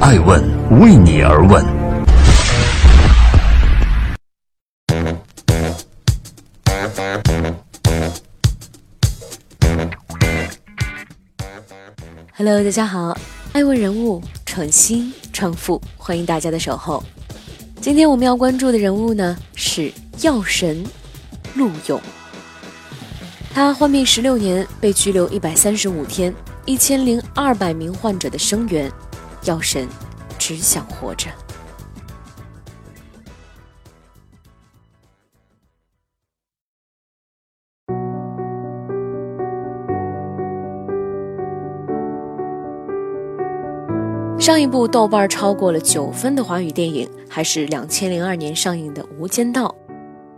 爱问为你而问。Hello，大家好，爱问人物创新创富，欢迎大家的守候。今天我们要关注的人物呢是药神陆勇，他患病十六年，被拘留一百三十五天，一千零二百名患者的声援，药神只想活着。上一部豆瓣超过了九分的华语电影，还是两千零二年上映的《无间道》。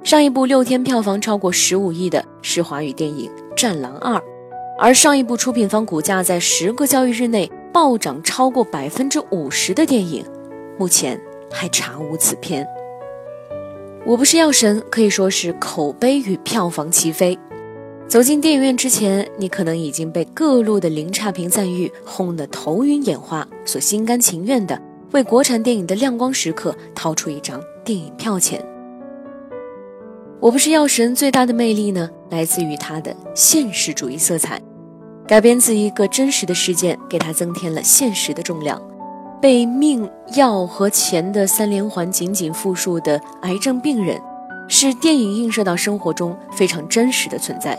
上一部六天票房超过十五亿的是华语电影《战狼二》，而上一部出品方股价在十个交易日内暴涨超过百分之五十的电影，目前还查无此片。我不是药神，可以说是口碑与票房齐飞。走进电影院之前，你可能已经被各路的零差评赞誉轰得头晕眼花，所心甘情愿的为国产电影的亮光时刻掏出一张电影票钱。我不是药神，最大的魅力呢，来自于它的现实主义色彩，改编自一个真实的事件，给它增添了现实的重量。被命、药和钱的三连环紧紧缚束的癌症病人，是电影映射到生活中非常真实的存在。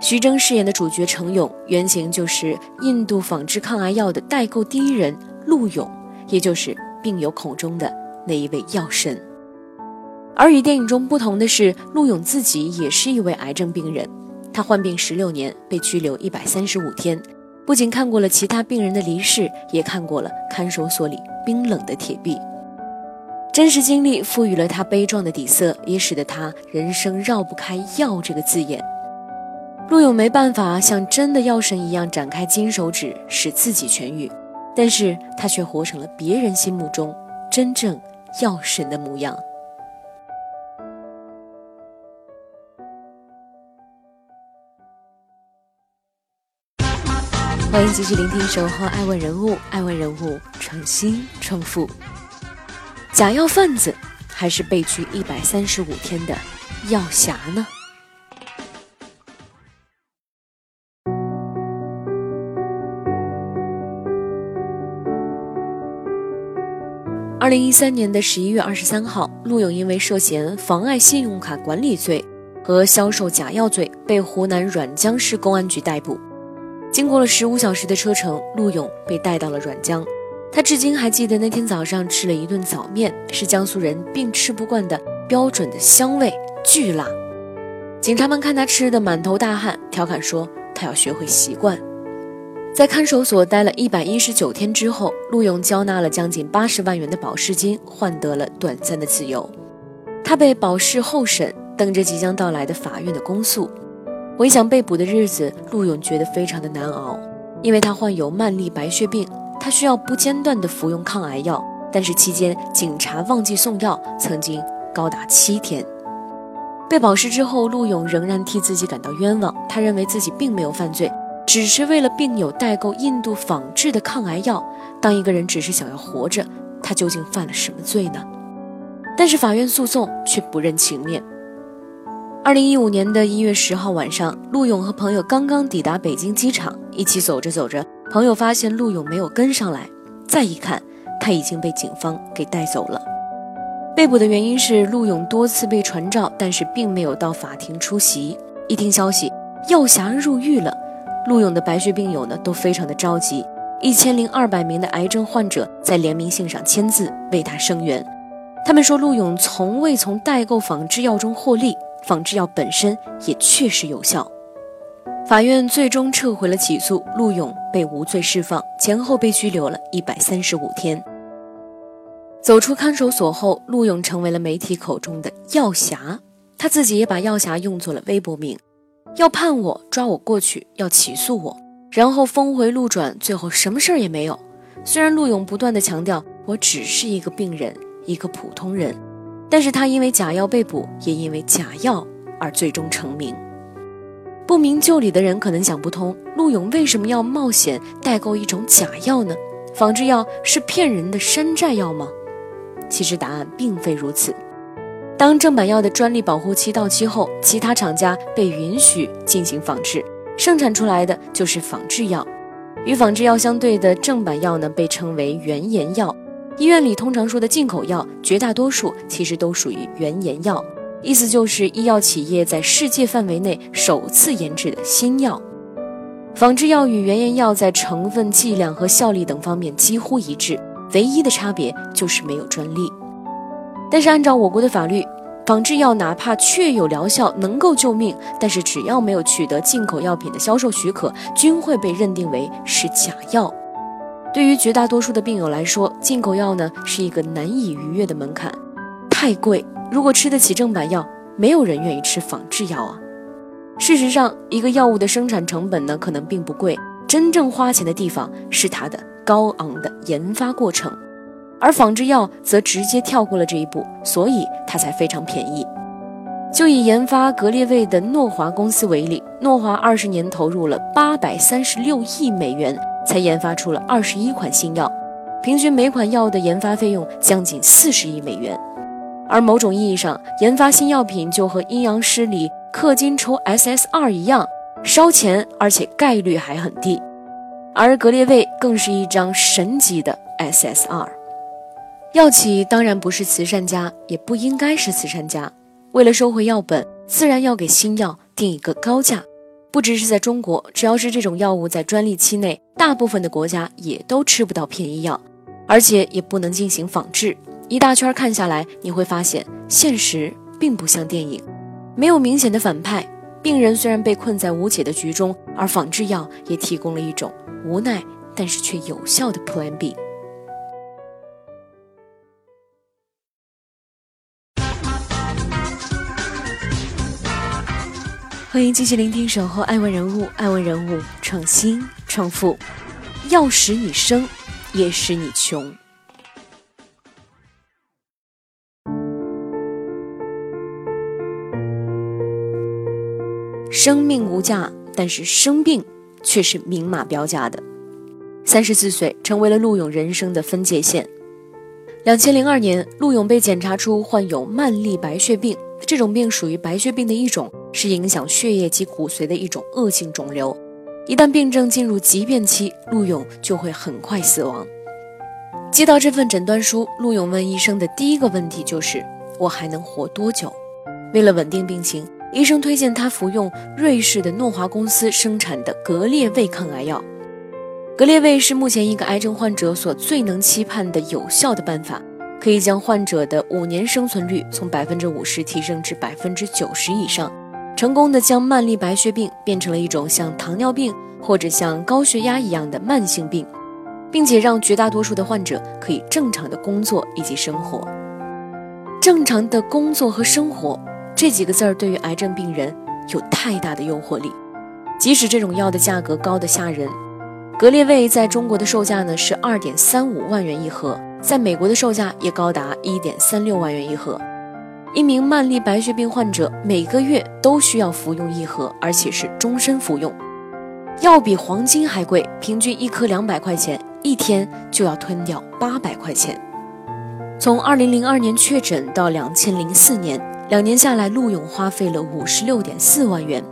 徐峥饰演的主角程勇，原型就是印度仿制抗癌药的代购第一人陆勇，也就是病友口中的那一位药神。而与电影中不同的是，陆勇自己也是一位癌症病人，他患病十六年，被拘留一百三十五天，不仅看过了其他病人的离世，也看过了看守所里冰冷的铁壁。真实经历赋予了他悲壮的底色，也使得他人生绕不开“药”这个字眼。陆勇没办法像真的药神一样展开金手指使自己痊愈，但是他却活成了别人心目中真正药神的模样。欢迎继续聆听《守候爱问人物》，爱问人物创新创富。假药贩子还是被拘一百三十五天的药侠呢？二零一三年的十一月二十三号，陆勇因为涉嫌妨碍信用卡管理罪和销售假药罪，被湖南沅江市公安局逮捕。经过了十五小时的车程，陆勇被带到了软江。他至今还记得那天早上吃了一顿早面，是江苏人并吃不惯的标准的香味，巨辣。警察们看他吃的满头大汗，调侃说他要学会习惯。在看守所待了一百一十九天之后，陆勇交纳了将近八十万元的保释金，换得了短暂的自由。他被保释候审，等着即将到来的法院的公诉。回想被捕的日子，陆勇觉得非常的难熬，因为他患有慢粒白血病，他需要不间断的服用抗癌药，但是期间警察忘记送药，曾经高达七天。被保释之后，陆勇仍然替自己感到冤枉，他认为自己并没有犯罪。只是为了病友代购印度仿制的抗癌药，当一个人只是想要活着，他究竟犯了什么罪呢？但是法院诉讼却不认情面。二零一五年的一月十号晚上，陆勇和朋友刚刚抵达北京机场，一起走着走着，朋友发现陆勇没有跟上来，再一看，他已经被警方给带走了。被捕的原因是陆勇多次被传召，但是并没有到法庭出席。一听消息，药侠入狱了。陆勇的白血病友呢都非常的着急，一千零二百名的癌症患者在联名信上签字为他声援。他们说，陆勇从未从代购仿制药中获利，仿制药本身也确实有效。法院最终撤回了起诉，陆勇被无罪释放，前后被拘留了一百三十五天。走出看守所后，陆勇成为了媒体口中的药侠，他自己也把药侠用作了微博名。要判我，抓我过去，要起诉我，然后峰回路转，最后什么事儿也没有。虽然陆勇不断的强调我只是一个病人，一个普通人，但是他因为假药被捕，也因为假药而最终成名。不明就里的人可能想不通，陆勇为什么要冒险代购一种假药呢？仿制药是骗人的山寨药吗？其实答案并非如此。当正版药的专利保护期到期后，其他厂家被允许进行仿制，生产出来的就是仿制药。与仿制药相对的正版药呢，被称为原研药。医院里通常说的进口药，绝大多数其实都属于原研药，意思就是医药企业在世界范围内首次研制的新药。仿制药与原研药在成分、剂量和效力等方面几乎一致，唯一的差别就是没有专利。但是按照我国的法律，仿制药哪怕确有疗效，能够救命，但是只要没有取得进口药品的销售许可，均会被认定为是假药。对于绝大多数的病友来说，进口药呢是一个难以逾越的门槛，太贵。如果吃得起正版药，没有人愿意吃仿制药啊。事实上，一个药物的生产成本呢，可能并不贵，真正花钱的地方是它的高昂的研发过程，而仿制药则直接跳过了这一步，所以它才非常便宜。就以研发格列卫的诺华公司为例，诺华二十年投入了八百三十六亿美元，才研发出了二十一款新药，平均每款药的研发费用将近四十亿美元。而某种意义上，研发新药品就和阴阳师里。氪金抽 SSR 一样烧钱，而且概率还很低，而格列卫更是一张神级的 SSR。药企当然不是慈善家，也不应该是慈善家。为了收回药本，自然要给新药定一个高价。不只是在中国，只要是这种药物在专利期内，大部分的国家也都吃不到便宜药，而且也不能进行仿制。一大圈看下来，你会发现现实并不像电影。没有明显的反派，病人虽然被困在无解的局中，而仿制药也提供了一种无奈但是却有效的 Plan B。欢迎继续聆听《守候爱问人物》，爱问人物创新创富，要使你生，也使你穷。生命无价，但是生病却是明码标价的。三十四岁成为了陆勇人生的分界线。两千零二年，陆勇被检查出患有慢粒白血病，这种病属于白血病的一种，是影响血液及骨髓的一种恶性肿瘤。一旦病症进入急变期，陆勇就会很快死亡。接到这份诊断书，陆勇问医生的第一个问题就是：“我还能活多久？”为了稳定病情。医生推荐他服用瑞士的诺华公司生产的格列卫抗癌药。格列卫是目前一个癌症患者所最能期盼的有效的办法，可以将患者的五年生存率从百分之五十提升至百分之九十以上，成功的将慢粒白血病变成了一种像糖尿病或者像高血压一样的慢性病，并且让绝大多数的患者可以正常的工作以及生活。正常的工作和生活。这几个字儿对于癌症病人有太大的诱惑力，即使这种药的价格高得吓人，格列卫在中国的售价呢是二点三五万元一盒，在美国的售价也高达一点三六万元一盒。一名慢粒白血病患者每个月都需要服用一盒，而且是终身服用，药比黄金还贵，平均一颗两百块钱，一天就要吞掉八百块钱。从二零零二年确诊到两千零四年。两年下来，陆勇花费了五十六点四万元，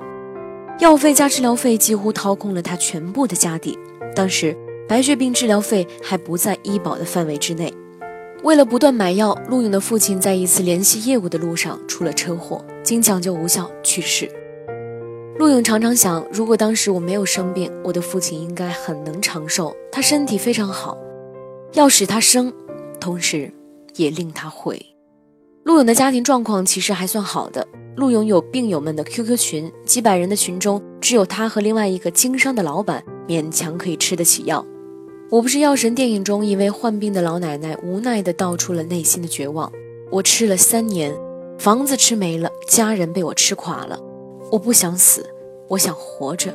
药费加治疗费几乎掏空了他全部的家底。当时白血病治疗费还不在医保的范围之内。为了不断买药，陆勇的父亲在一次联系业务的路上出了车祸，经抢救无效去世。陆勇常常想，如果当时我没有生病，我的父亲应该很能长寿。他身体非常好，要使他生，同时也令他毁。陆勇的家庭状况其实还算好的。陆勇有病友们的 QQ 群，几百人的群中，只有他和另外一个经商的老板勉强可以吃得起药。我不是药神电影中一位患病的老奶奶无奈地道出了内心的绝望：我吃了三年，房子吃没了，家人被我吃垮了。我不想死，我想活着。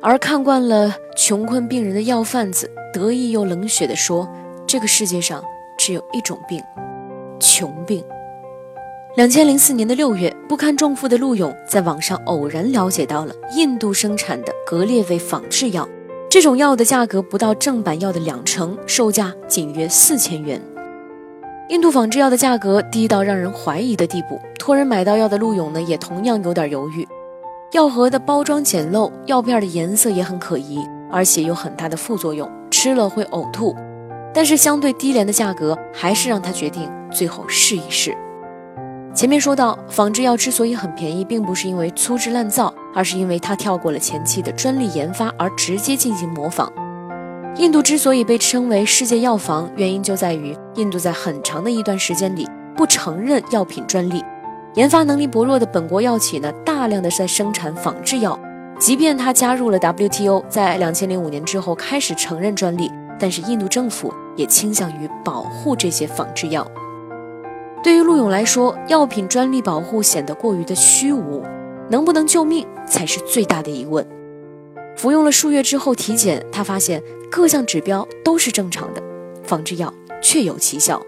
而看惯了穷困病人的药贩子得意又冷血地说：这个世界上只有一种病。穷病。两千零四年的六月，不堪重负的陆勇在网上偶然了解到了印度生产的格列卫仿制药，这种药的价格不到正版药的两成，售价仅约四千元。印度仿制药的价格低到让人怀疑的地步，托人买到药的陆勇呢，也同样有点犹豫。药盒的包装简陋，药片的颜色也很可疑，而且有很大的副作用，吃了会呕吐。但是相对低廉的价格，还是让他决定最后试一试。前面说到，仿制药之所以很便宜，并不是因为粗制滥造，而是因为它跳过了前期的专利研发，而直接进行模仿。印度之所以被称为世界药房，原因就在于印度在很长的一段时间里不承认药品专利，研发能力薄弱的本国药企呢，大量的在生产仿制药。即便它加入了 WTO，在两千零五年之后开始承认专利，但是印度政府也倾向于保护这些仿制药。对于陆勇来说，药品专利保护显得过于的虚无，能不能救命才是最大的疑问。服用了数月之后体检，他发现各项指标都是正常的，仿制药确有奇效。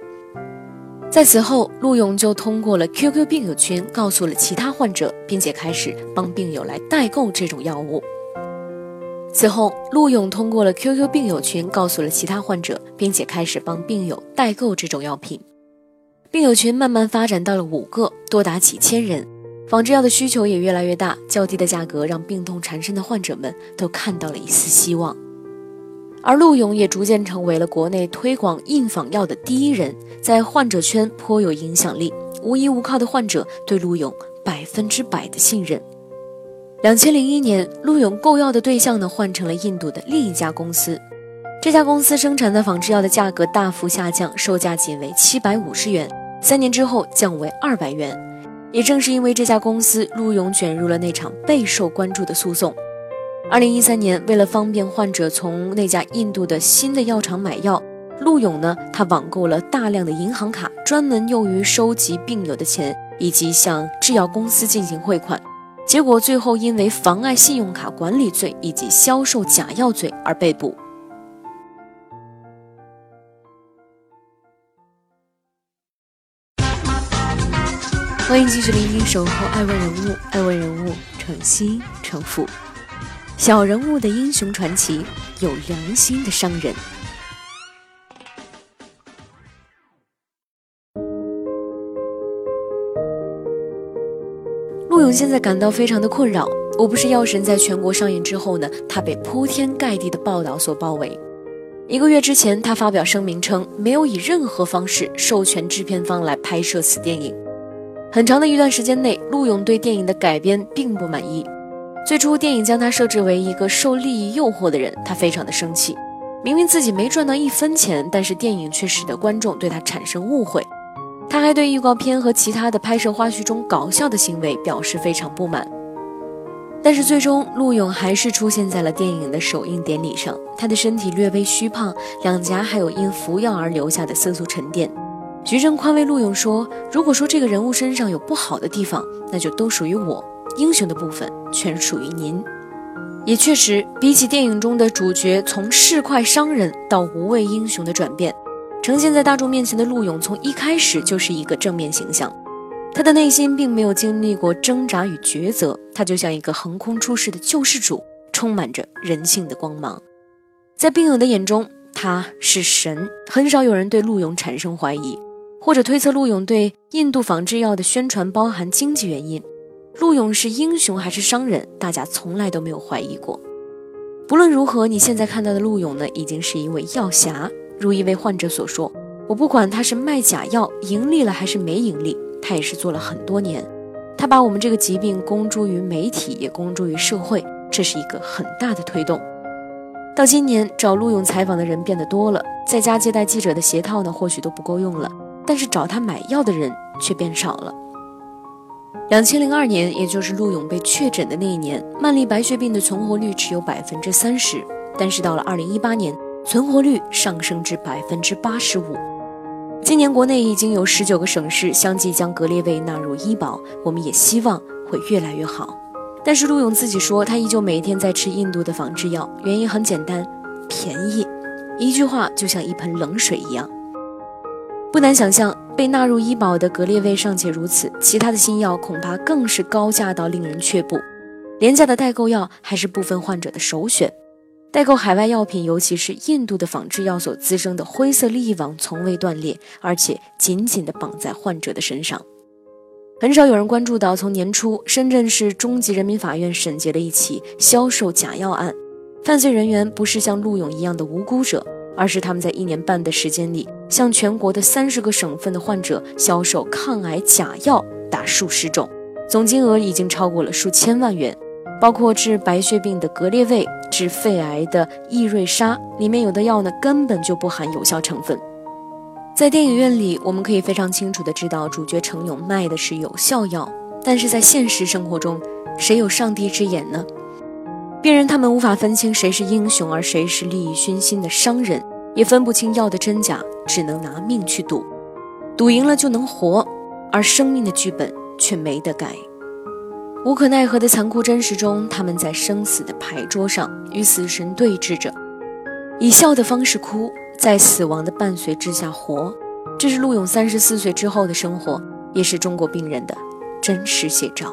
在此后，陆勇就通过了 QQ 病友群告诉了其他患者，并且开始帮病友来代购这种药物。此后，陆勇通过了 QQ 病友群告诉了其他患者，并且开始帮病友代购这种药品。病友群慢慢发展到了五个，多达几千人。仿制药的需求也越来越大，较低的价格让病痛缠身的患者们都看到了一丝希望。而陆勇也逐渐成为了国内推广印仿药的第一人，在患者圈颇有影响力。无依无靠的患者对陆勇百分之百的信任。两千零一年，陆勇购药的对象呢换成了印度的另一家公司，这家公司生产的仿制药的价格大幅下降，售价仅为七百五十元。三年之后降为二百元，也正是因为这家公司，陆勇卷入了那场备受关注的诉讼。二零一三年，为了方便患者从那家印度的新的药厂买药，陆勇呢，他网购了大量的银行卡，专门用于收集病友的钱，以及向制药公司进行汇款。结果最后因为妨碍信用卡管理罪以及销售假药罪而被捕。欢迎继续聆听《守候爱问人物》，爱问人物诚心诚富，小人物的英雄传奇，有良心的商人。陆勇现在感到非常的困扰。我不是药神在全国上映之后呢，他被铺天盖地的报道所包围。一个月之前，他发表声明称，没有以任何方式授权制片方来拍摄此电影。很长的一段时间内，陆勇对电影的改编并不满意。最初，电影将他设置为一个受利益诱惑的人，他非常的生气。明明自己没赚到一分钱，但是电影却使得观众对他产生误会。他还对预告片和其他的拍摄花絮中搞笑的行为表示非常不满。但是最终，陆勇还是出现在了电影的首映典礼上。他的身体略微虚胖，两颊还有因服药而留下的色素沉淀。徐峥宽慰陆勇说：“如果说这个人物身上有不好的地方，那就都属于我。英雄的部分全属于您。”也确实，比起电影中的主角从市侩商人到无畏英雄的转变，呈现在大众面前的陆勇从一开始就是一个正面形象。他的内心并没有经历过挣扎与抉择，他就像一个横空出世的救世主，充满着人性的光芒。在病友的眼中，他是神，很少有人对陆勇产生怀疑。或者推测陆勇对印度仿制药的宣传包含经济原因，陆勇是英雄还是商人，大家从来都没有怀疑过。不论如何，你现在看到的陆勇呢，已经是一位药侠。如一位患者所说：“我不管他是卖假药盈利了还是没盈利，他也是做了很多年。他把我们这个疾病公诸于媒体，也公诸于社会，这是一个很大的推动。”到今年找陆勇采访的人变得多了，在家接待记者的鞋套呢，或许都不够用了。但是找他买药的人却变少了。两千零二年，也就是陆勇被确诊的那一年，曼丽白血病的存活率只有百分之三十。但是到了二零一八年，存活率上升至百分之八十五。今年国内已经有十九个省市相继将格列卫纳入医保，我们也希望会越来越好。但是陆勇自己说，他依旧每天在吃印度的仿制药，原因很简单，便宜。一句话就像一盆冷水一样。不难想象，被纳入医保的格列卫尚且如此，其他的新药恐怕更是高价到令人却步。廉价的代购药还是部分患者的首选。代购海外药品，尤其是印度的仿制药所滋生的灰色利益网，从未断裂，而且紧紧地绑在患者的身上。很少有人关注到，从年初，深圳市中级人民法院审结了一起销售假药案，犯罪人员不是像陆勇一样的无辜者，而是他们在一年半的时间里，向全国的三十个省份的患者销售抗癌假药达数十种，总金额已经超过了数千万元。包括治白血病的格列卫、治肺癌的易瑞沙，里面有的药呢根本就不含有效成分。在电影院里，我们可以非常清楚的知道主角程勇卖的是有效药，但是在现实生活中，谁有上帝之眼呢？病人他们无法分清谁是英雄，而谁是利益熏心的商人，也分不清药的真假，只能拿命去赌，赌赢了就能活，而生命的剧本却没得改。无可奈何的残酷真实中，他们在生死的牌桌上与死神对峙着，以笑的方式哭，在死亡的伴随之下活。这是陆勇三十四岁之后的生活，也是中国病人的真实写照。